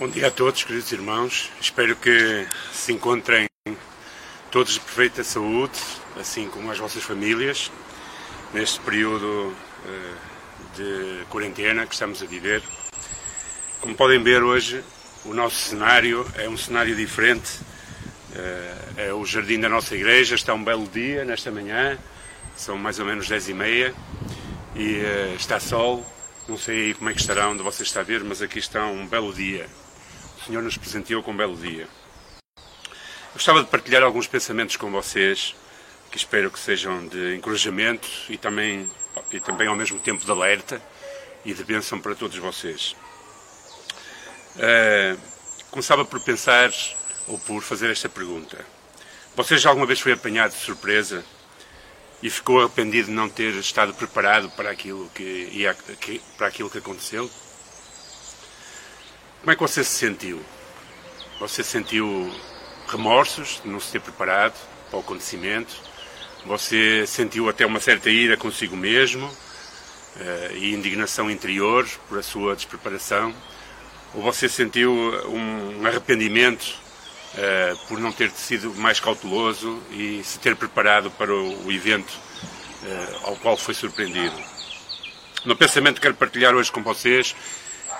Bom dia a todos, queridos irmãos. Espero que se encontrem todos de perfeita saúde, assim como as vossas famílias, neste período uh, de quarentena que estamos a viver. Como podem ver hoje, o nosso cenário é um cenário diferente. Uh, é o jardim da nossa igreja, está um belo dia nesta manhã, são mais ou menos dez e meia e uh, está sol. Não sei aí como é que estará onde você está a ver, mas aqui está um belo dia. Senhor nos presenteou com um belo dia. Gostava de partilhar alguns pensamentos com vocês que espero que sejam de encorajamento e também, e também ao mesmo tempo de alerta e de bênção para todos vocês. Uh, começava por pensar ou por fazer esta pergunta. Você já alguma vez foi apanhado de surpresa e ficou arrependido de não ter estado preparado para aquilo que, ia, que, para aquilo que aconteceu? Como é que você se sentiu? Você sentiu remorsos de não se ter preparado para o acontecimento? Você sentiu até uma certa ira consigo mesmo uh, e indignação interior por a sua despreparação? Ou você sentiu um arrependimento uh, por não ter sido mais cauteloso e se ter preparado para o, evento uh, ao qual foi surpreendido? No pensamento que quero partilhar hoje com vocês,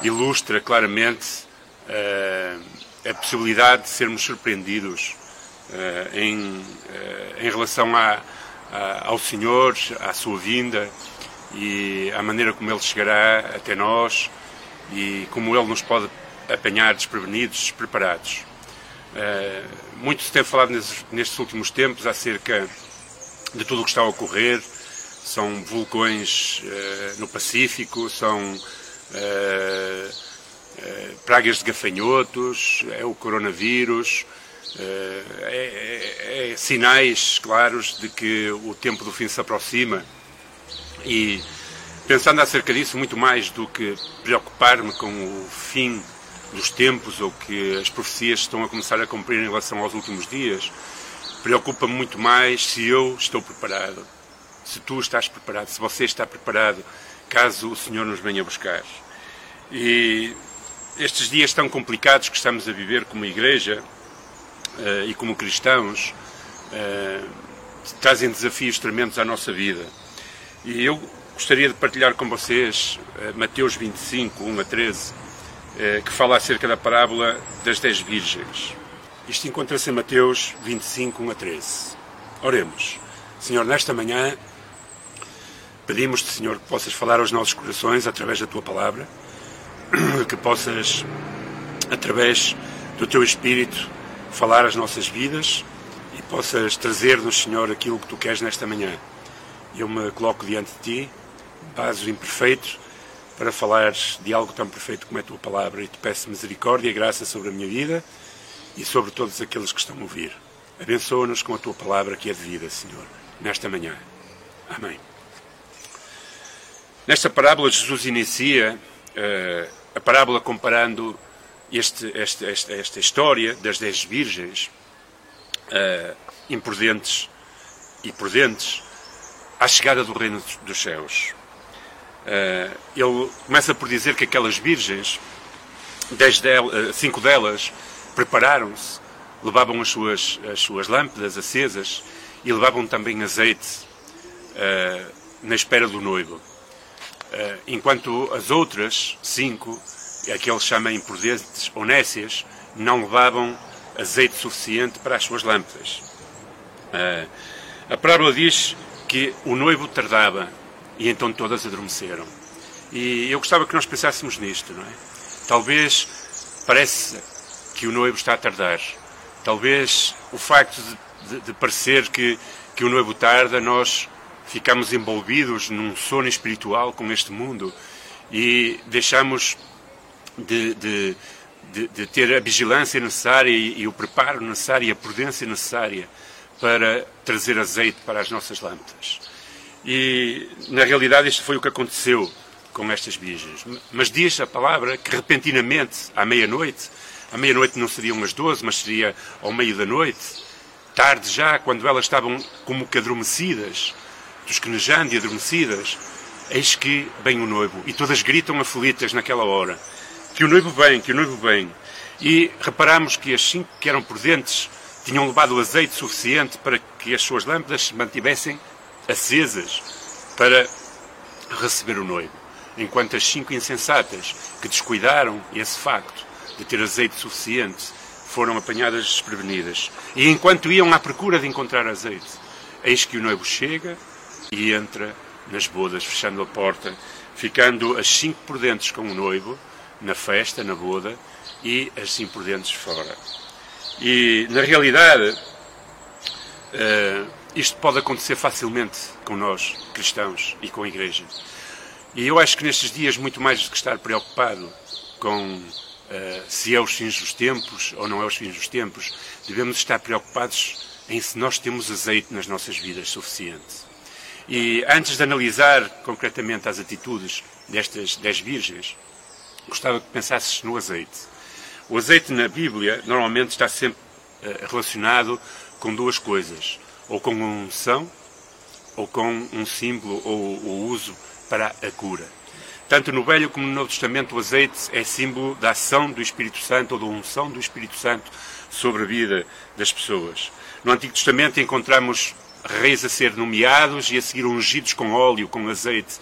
ilustra claramente a possibilidade de sermos surpreendidos em, em relação a, ao Senhor, à sua vinda e à maneira como Ele chegará até nós e como Ele nos pode apanhar desprevenidos, despreparados. Muito se tem falado nestes, últimos tempos acerca de tudo o que está a ocorrer. São vulcões no Pacífico, são pragas de gafanhotos, é o coronavírus, é, é, é, sinais claros de que o tempo do fim se aproxima. E pensando acerca disso muito mais do que preocupar-me com o fim dos tempos ou que as profecias estão a começar a cumprir em relação aos últimos dias, preocupa-me muito mais se eu estou preparado, se tu estás preparado, se você está preparado, caso o Senhor nos venha buscar. E estes dias tão complicados que estamos a viver como igreja uh, e como cristãos uh, trazem desafios tremendos à nossa vida. E eu gostaria de partilhar com vocês uh, Mateus 25, 1 a 13, que fala acerca da parábola das dez virgens. Isto encontra-se em Mateus 25, 1 a 13. Oremos. Senhor, nesta manhã pedimos-te, Senhor, que possas falar aos nossos corações através da tua palavra que possas, através do teu Espírito, falar as nossas vidas e possas trazer-nos, Senhor, aquilo que tu queres nesta manhã. Eu me coloco diante de ti, vaso imperfeito, para falar de algo tão perfeito como é a tua palavra e te peço misericórdia e graça sobre a minha vida e sobre todos aqueles que estão a ouvir. Abençoa-nos com a tua palavra que é de vida, Senhor, nesta manhã. Amém. Nesta parábola, Jesus inicia uh, a parábola comparando este, este, esta, esta história das dez virgens uh, imprudentes e prudentes à chegada do reino dos céus. Uh, ele começa por dizer que aquelas virgens, dez delas, cinco delas, prepararam-se, levavam as suas, as suas lâmpadas acesas e levavam também azeite na espera do noivo. Eh, enquanto as outras cinco, a que ele chama imprudentes ou nécias, não levavam azeite suficiente para as suas lâmpadas. Eh, a parábola diz que o noivo tardava e então todas adormeceram. E eu gostava que nós pensássemos nisto, não é? Talvez parece que o noivo está a tardar. Talvez o facto de, de, de parecer que, que o noivo tarda, nós ficamos envolvidos num sono espiritual com este mundo e deixamos de, de, de, de ter a vigilância necessária e, e, o preparo necessário e a prudência necessária para trazer azeite para as nossas lâmpadas. E, na realidade, isto foi o que aconteceu com estas virgens. Mas diz a palavra que, repentinamente, à meia-noite, à meia-noite não seriam as doze, mas seria ao meio da noite, tarde já, quando elas estavam como que adormecidas, tosquenejando e adormecidas, eis que vem o noivo, e todas gritam aflitas naquela hora. que o noivo vem, que o noivo vem. E reparamos que as cinco que eram prudentes tinham levado azeite suficiente para que as suas lâmpadas se mantivessem acesas para receber o noivo. Enquanto as cinco insensatas, que descuidaram esse facto de ter azeite suficiente, foram apanhadas desprevenidas. E enquanto iam à procura de encontrar azeite, eis que o noivo chega e entra nas bodas, fechando a porta, ficando as cinco prudentes com o noivo, na festa, na boda, e as imprudentes fora. E, na realidade, uh, isto pode acontecer facilmente com nós, cristãos, e com a Igreja. E eu acho que nestes dias, muito mais do que estar preocupado com uh, se é os fins dos tempos ou não é os fins dos tempos, devemos estar preocupados em se nós temos azeite nas nossas vidas suficiente. E antes de analisar concretamente as atitudes destas dez virgens, gostava que pensasses no azeite. O azeite na Bíblia normalmente está sempre uh, relacionado com duas coisas ou com uma unção, ou com um símbolo ou, o uso para a cura. Tanto no Velho como no Novo Testamento, o azeite é símbolo da ação do Espírito Santo ou da unção do Espírito Santo sobre a vida das pessoas. No Antigo Testamento encontramos reis a ser nomeados e a seguir ungidos com óleo, com azeite,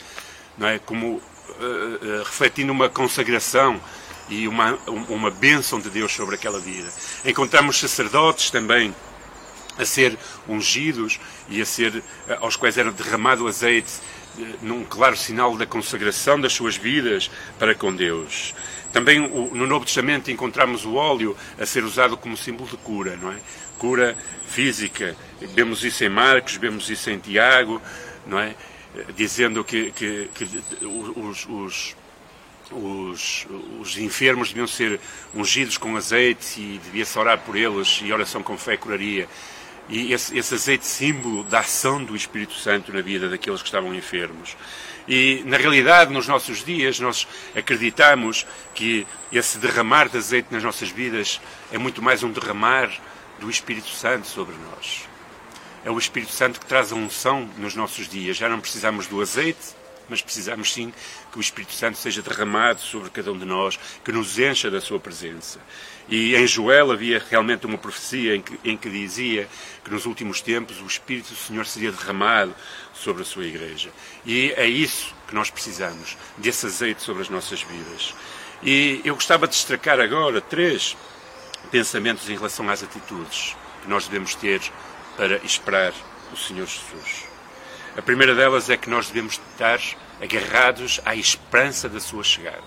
não é? como uh, uh, refletindo uma consagração e uma, uma bênção de Deus sobre aquela vida. Encontramos sacerdotes também a ser ungidos e a ser, eh, aos quais era derramado azeite, num claro sinal da consagração das suas vidas para com Deus. Também no Novo Testamento encontramos o óleo a ser usado como símbolo de cura, não é? Cura física. Vemos isso em Marcos, vemos isso em Tiago, não é? Dizendo que, que, que os, os os, os, enfermos deviam ser ungidos com azeite e devia-se orar por eles e oração com fé curaria. E esse, esse azeite símbolo da ação do Espírito Santo na vida daqueles que estavam enfermos. E, na realidade, nos nossos dias, nós acreditamos que esse derramar de azeite nas nossas vidas é muito mais um derramar do Espírito Santo sobre nós. É o Espírito Santo que traz a unção nos nossos dias. Já não precisamos do azeite, mas precisamos sim que o Espírito Santo seja derramado sobre cada um de nós, que nos encha da sua presença. E em Joel havia realmente uma profecia em que, em que dizia que nos últimos tempos o Espírito do Senhor seria derramado sobre a sua igreja. E é isso que nós precisamos, desse azeite sobre as nossas vidas. E eu gostava de destacar agora três pensamentos em relação às atitudes que nós devemos ter para esperar o Senhor Jesus. A primeira delas é que nós devemos estar agarrados à esperança da sua chegada.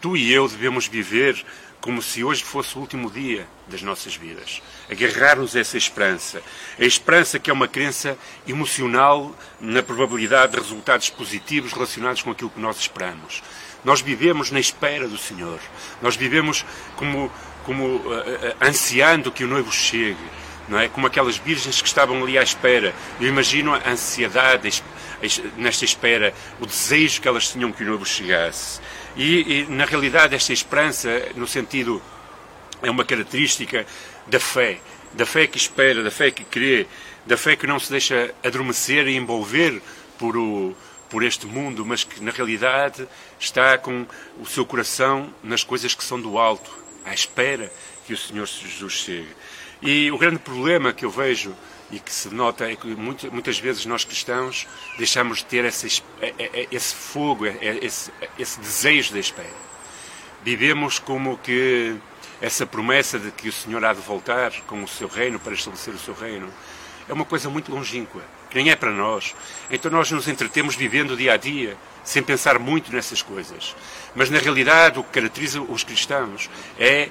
Tu e eu devemos viver como se hoje fosse o último dia das nossas vidas. Agarrar-nos a essa esperança. A esperança que é uma crença emocional na probabilidade de resultados positivos relacionados com aquilo que nós esperamos. Nós vivemos na espera do Senhor. Nós vivemos como, como uh, uh, ansiando que o noivo chegue não é? Como aquelas virgens que estavam ali à espera. Eu imagino a ansiedade nesta espera, o desejo que elas tinham que o noivo chegasse. E, e, na realidade, esta esperança, no sentido, é uma característica da fé. Da fé que espera, da fé que crê, da fé que não se deixa adormecer e envolver por, o, por este mundo, mas que, na realidade, está com o seu coração nas coisas que são do alto, à espera que o Senhor Jesus chegue. E o grande problema que eu vejo e que se nota é que muitas vezes nós cristãos deixamos de ter esse, é, é, é, esse fogo, esse, esse desejo da espera. Vivemos como que essa promessa de que o Senhor há de voltar com o seu reino para estabelecer o seu reino é uma coisa muito longínqua, que nem é para nós. Então nós nos entretemos vivendo dia a dia, sem pensar muito nessas coisas. Mas na realidade o que caracteriza os cristãos é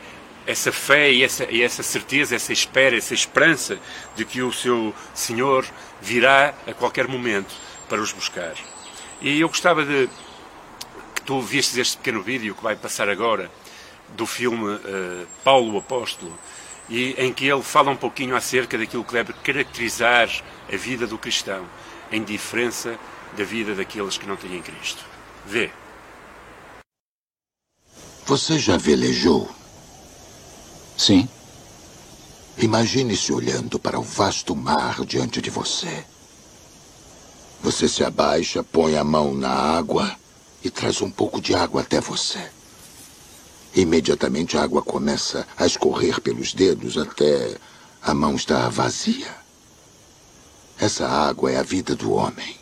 essa fé e essa, e essa certeza, essa espera, essa esperança de que o seu Senhor virá a qualquer momento para os buscar. E eu gostava de que tu vistes este pequeno vídeo que vai passar agora do filme uh, Paulo Apóstolo e em que ele fala um pouquinho acerca daquilo que deve caracterizar a vida do cristão, em diferença da vida daqueles que não têm Cristo. Vê. Você já velejou? Sim. Imagine-se olhando para o vasto mar diante de você. Você se abaixa, põe a mão na água e traz um pouco de água até você. Imediatamente a água começa a escorrer pelos dedos até a mão estar vazia. Essa água é a vida do homem.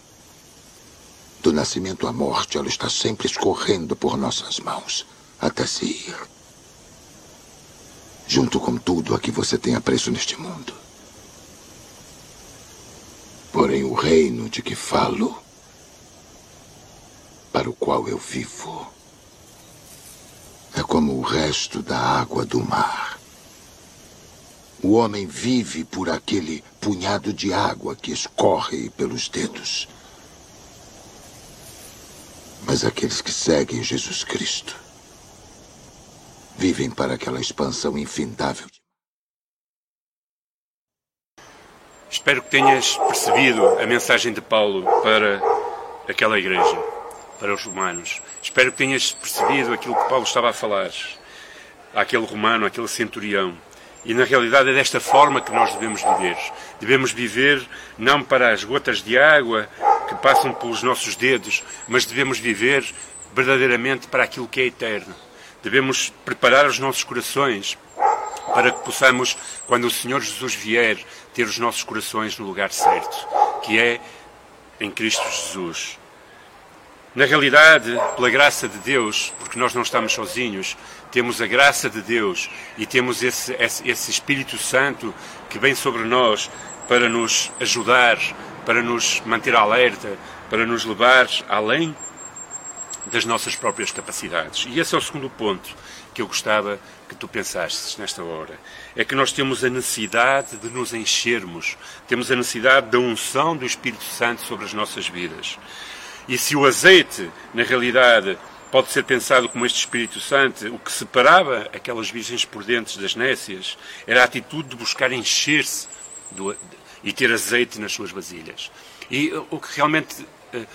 Do nascimento à morte, ela está sempre escorrendo por nossas mãos até se ir. Junto com tudo a que você tem apreço neste mundo. Porém, o reino de que falo, para o qual eu vivo, é como o resto da água do mar. O homem vive por aquele punhado de água que escorre pelos dedos. Mas aqueles que seguem Jesus Cristo vivem para aquela expansão infindável. Espero que tenhas percebido a mensagem de Paulo para aquela igreja, para os romanos. Espero que tenhas percebido aquilo que Paulo estava a falar àquele romano, àquele centurião. E na realidade é desta forma que nós devemos viver. Devemos viver não para as gotas de água que passam pelos nossos dedos, mas devemos viver verdadeiramente para aquilo que é eterno. Devemos preparar os nossos corações para que possamos, quando o Senhor Jesus vier, ter os nossos corações no lugar certo, que é em Cristo Jesus. Na realidade, pela graça de Deus, porque nós não estamos sozinhos, temos a graça de Deus e temos esse, esse, esse Espírito Santo que vem sobre nós para nos ajudar, para nos manter alerta, para nos levar além das nossas próprias capacidades. E esse é o segundo ponto que eu gostava que tu pensasses nesta hora. É que nós temos a necessidade de nos enchermos, temos a necessidade da unção do Espírito Santo sobre as nossas vidas. E se o azeite, na realidade, pode ser pensado como este Espírito Santo, o que separava aquelas virgens prudentes das nécias era a atitude de buscar encher-se e ter azeite nas suas vasilhas. E uh, o que realmente uh,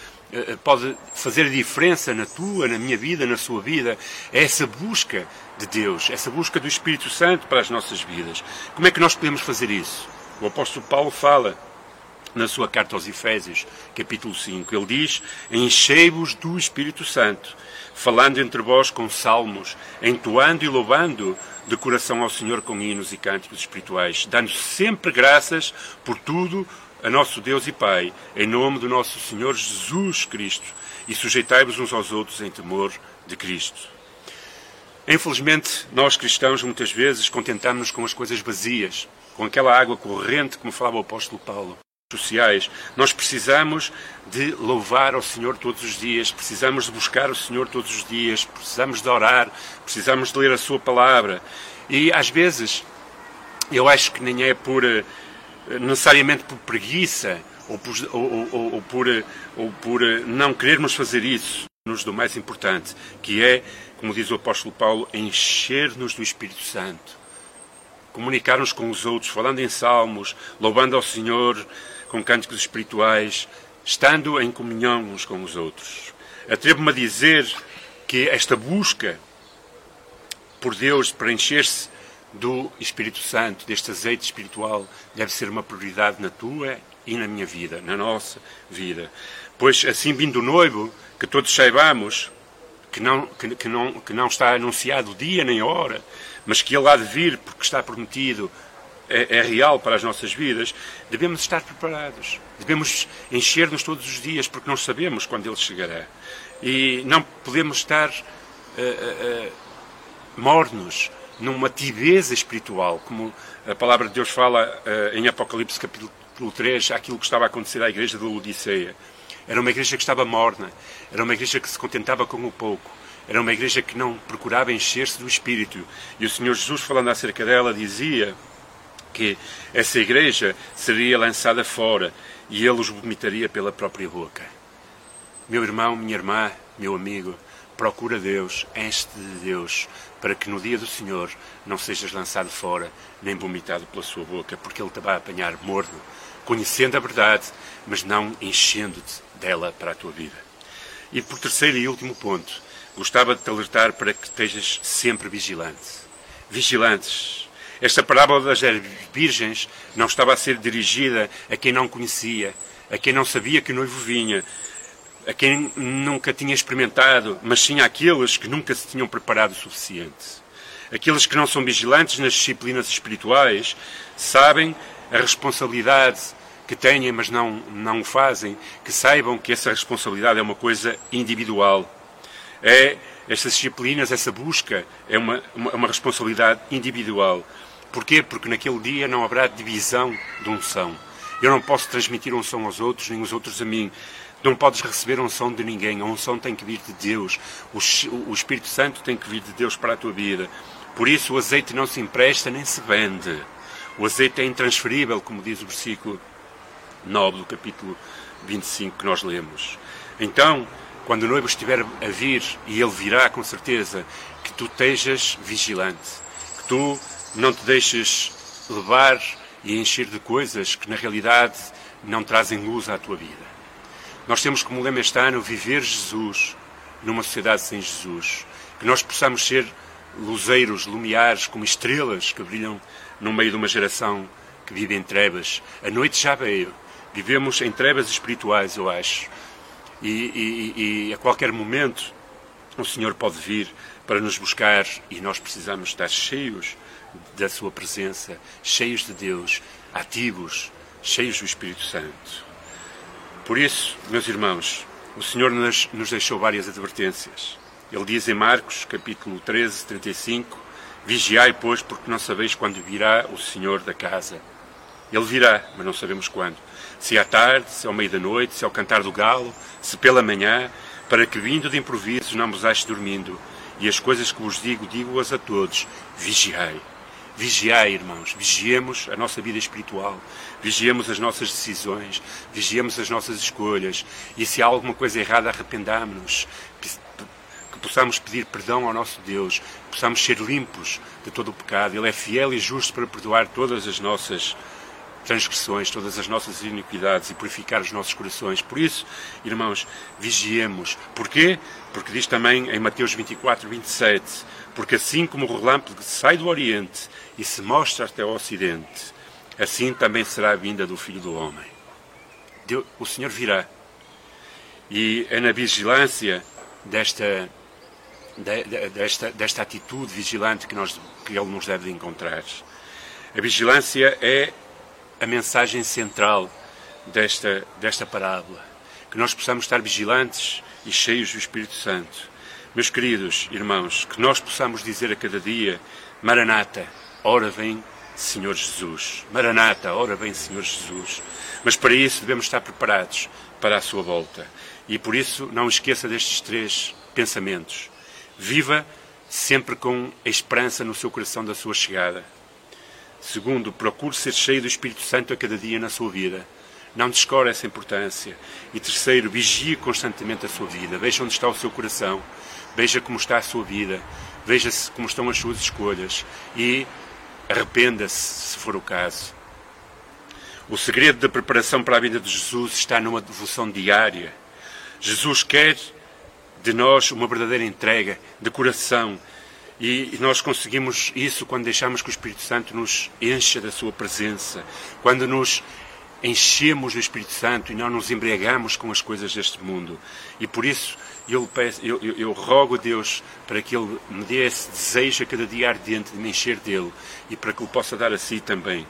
pode fazer a diferença na tua, na minha vida, na sua vida, é essa busca de Deus, essa busca do Espírito Santo para as nossas vidas. Como é que nós podemos fazer isso? O apóstolo Paulo fala na sua carta aos Efésios, capítulo 5. Ele diz: Enchei-vos do Espírito Santo, falando entre vós com salmos, entoando e louvando de coração ao Senhor com hinos e cânticos espirituais, dando sempre graças por tudo a nosso Deus e Pai, em nome do nosso Senhor Jesus Cristo, e sujeitai-vos uns aos outros em temor de Cristo. Infelizmente, nós cristãos muitas vezes contentamos-nos com as coisas vazias, com aquela água corrente, como falava o apóstolo Paulo sociais. Nós precisamos de louvar ao Senhor todos os dias, precisamos de buscar o Senhor todos os dias, precisamos de orar, precisamos de ler a Sua palavra. E às vezes, eu acho que nem é por eh, necessariamente por preguiça ou por, ou, ou, ou por, ou por não querermos fazer isso, nos do mais importante, que é, como diz o apóstolo Paulo, encher-nos do Espírito Santo comunicar-nos com os outros, falando em salmos, louvando ao Senhor, com cânticos espirituais, estando em comunhão uns com os outros. Atrevo-me a dizer que esta busca por Deus para encher-se do Espírito Santo, deste azeite espiritual, deve ser uma prioridade na tua e na minha vida, na nossa vida. Pois, assim vindo o noivo, que todos saibamos que não, que, que, não, que não está anunciado dia nem hora, mas que ele há de vir porque está prometido é, é real para as nossas vidas, devemos estar preparados. Devemos encher-nos todos os dias, porque não sabemos quando ele chegará. E não podemos estar uh, uh, mornos numa tibieza espiritual, como a palavra de Deus fala em Apocalipse capítulo 3, aquilo que estava a acontecer à igreja de Laodiceia. Era uma igreja que estava morna, era uma igreja que se contentava com o pouco, era uma igreja que não procurava encher-se do Espírito. E o Senhor Jesus, falando acerca dela, dizia: que essa igreja seria lançada fora e ele os vomitaria pela própria boca. Meu irmão, minha irmã, meu amigo, procura Deus, enche de Deus, para que no dia do Senhor não sejas lançado fora, nem vomitado pela sua boca, porque Ele te vai apanhar morno, conhecendo a verdade, mas não enchendo-te dela para a tua vida. E por terceiro e último ponto, gostava de te alertar para que estejas sempre vigilante. Vigilantes, esta parábola das virgens não estava a ser dirigida a quem não conhecia, a quem não sabia que o noivo vinha. A quem nunca tinha experimentado, mas sim àqueles que nunca se tinham preparado o suficiente. Aqueles que não são vigilantes nas disciplinas espirituais sabem a responsabilidade que têm, mas não, não o fazem, que saibam que essa responsabilidade é uma coisa individual. É estas disciplinas, essa busca, é uma, uma, uma responsabilidade individual. Porquê? Porque naquele dia não haverá divisão de unção. Eu não posso transmitir unção aos outros, nem os outros a mim. Não podes receber unção de ninguém. A unção tem que vir de Deus. O, o Espírito Santo tem que vir de Deus para a tua vida. Por isso o azeite não se empresta nem se vende. O azeite é intransferível, como diz o versículo 9 do capítulo 25 que nós lemos. Então, quando o noivo estiver a vir, e ele virá com certeza, que tu estejas vigilante, que tu não te deixes levar e encher de coisas que na realidade não trazem luz à tua vida. Nós temos como lema este ano viver Jesus numa sociedade sem Jesus. Que nós possamos ser luzeiros, lumiares, como estrelas que brilham no meio de uma geração que vive em trevas. A noite já veio. Vivemos em trevas espirituais, eu acho. E, e, e a qualquer momento o Senhor pode vir para nos buscar e nós precisamos estar cheios da Sua presença, cheios de Deus, ativos, cheios do Espírito Santo. Por isso, meus irmãos, o Senhor nos, deixou várias advertências. Ele diz em Marcos, capítulo 13, 35, Vigiai, pois, porque não sabeis quando virá o Senhor da casa. Ele virá, mas não sabemos quando. Se à tarde, se ao meio da noite, se ao cantar do galo, se pela manhã, para que vindo de improviso não vos ache dormindo. E as coisas que vos digo, digo-as a todos. Vigiai. Vigiai, irmãos, vigiemos a nossa vida espiritual, vigiemos as nossas decisões, vigiemos as nossas escolhas e se há alguma coisa errada, arrependamos-nos, que possamos pedir perdão ao nosso Deus, que possamos ser limpos de todo o pecado. Ele é fiel e justo para perdoar todas as nossas transgressões, todas as nossas iniquidades e purificar os nossos corações. Por isso, irmãos, vigiemos. Porquê? Porque diz também em Mateus 24, 27, porque assim como o relâmpago sai do Oriente e se mostra até ao Ocidente, assim também será a vinda do Filho do Homem. Deus, o Senhor virá. E é na vigilância desta, desta, desta atitude vigilante que, nós, que Ele nos deve encontrar. A vigilância é a mensagem central desta, desta parábola. Que nós possamos estar vigilantes e cheios do Espírito Santo. Meus queridos irmãos, que nós possamos dizer a cada dia: Maranata, Ora vem, Senhor Jesus. Maranata, ora vem, Senhor Jesus. Mas para isso devemos estar preparados para a sua volta. E por isso não esqueça destes três pensamentos. Viva sempre com a esperança no seu coração da sua chegada. Segundo, procure ser cheio do Espírito Santo a cada dia na sua vida. Não descore essa importância. E terceiro, vigie constantemente a sua vida. Veja onde está o seu coração. Veja como está a sua vida. Veja como estão as suas escolhas. E Arrependa-se, se for o caso. O segredo da preparação para a vida de Jesus está numa devoção diária. Jesus quer de nós uma verdadeira entrega de coração. E nós conseguimos isso quando deixamos que o Espírito Santo nos encha da sua presença, quando nos enchemos do Espírito Santo e não nos embriagamos com as coisas deste mundo. E por isso eu, peço, eu, eu, eu, rogo a Deus para que Ele me dê esse desejo a cada dia ardente de me encher dele e para que Ele possa dar a si também.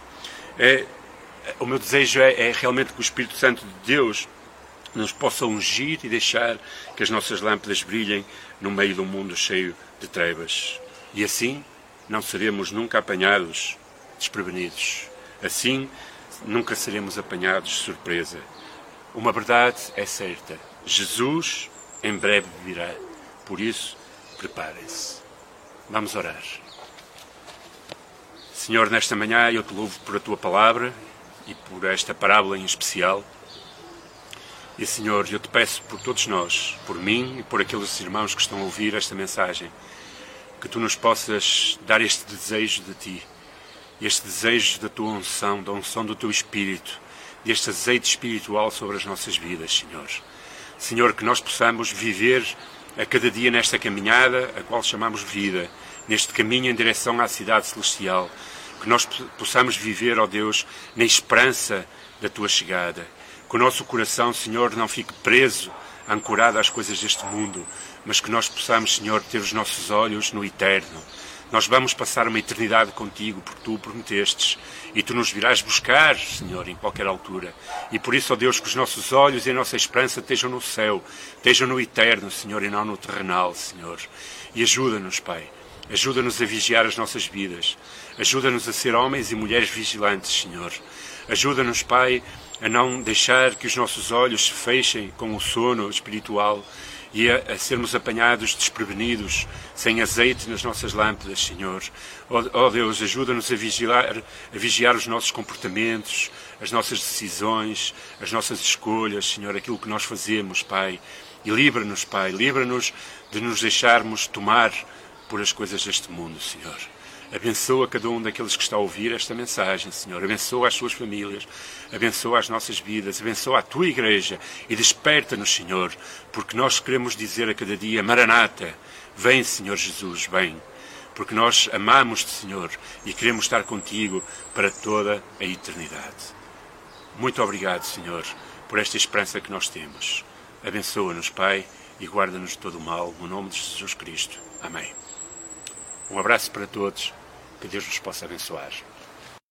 É, o meu desejo é, é realmente que o Espírito Santo de Deus nos possa ungir e deixar que as nossas lâmpadas brilhem no meio de um mundo cheio de trevas. E assim não seremos nunca apanhados desprevenidos. Assim nunca seremos apanhados de surpresa. Uma verdade é certa: Jesus em breve virá. Por isso, preparem-se. Vamos orar. Senhor, nesta manhã eu te louvo por a tua palavra e por esta parábola em especial. E, Senhor, eu te peço por todos nós, por mim e por aqueles irmãos que estão a ouvir esta mensagem, que tu nos possas dar este desejo de ti, este desejo da tua unção, da unção do teu Espírito, deste azeite espiritual sobre as nossas vidas, Senhor. Senhor, que nós possamos viver a cada dia nesta caminhada, a qual chamamos vida, neste caminho em direção à cidade celestial, que nós possamos viver, ó Deus, na esperança da tua chegada. Que o nosso coração, Senhor, não fique preso ancorada às coisas deste mundo, mas que nós possamos, Senhor, ter os nossos olhos no eterno. Nós vamos passar uma eternidade contigo, porque tu o prometestes, e tu nos virás buscar, Senhor, em qualquer altura. E por isso, ó Deus, que os nossos olhos e a nossa esperança estejam no céu, estejam no eterno, Senhor, e não no terrenal, Senhor. E ajuda-nos, Pai. Ajuda-nos a vigiar as nossas vidas. Ajuda-nos a ser homens e mulheres vigilantes, Senhor. Ajuda-nos, Pai, a não deixar que os nossos olhos se fechem com o sono espiritual e a, a sermos apanhados desprevenidos, sem azeite nas nossas lâmpadas, Senhor. Ó oh, oh Deus, ajuda-nos a vigiar, a vigiar os nossos comportamentos, as nossas decisões, as nossas escolhas, Senhor, aquilo que nós fazemos, Pai. E livra-nos, Pai, livra-nos de nos deixarmos tomar por as coisas deste mundo, Senhor. Abençoa cada um daqueles que está a ouvir esta mensagem, Senhor. Abençoa as suas famílias, abençoa as nossas vidas, abençoa a tua igreja e desperta-nos, Senhor, porque nós queremos dizer a cada dia: Maranata, vem, Senhor Jesus, vem. Porque nós amamos-te, Senhor, e queremos estar contigo para toda a eternidade. Muito obrigado, Senhor, por esta esperança que nós temos. Abençoa-nos, Pai, e guarda-nos de todo o mal, no nome de Jesus Cristo. Amém. Um abraço para todos que Deus nos possa abençoar.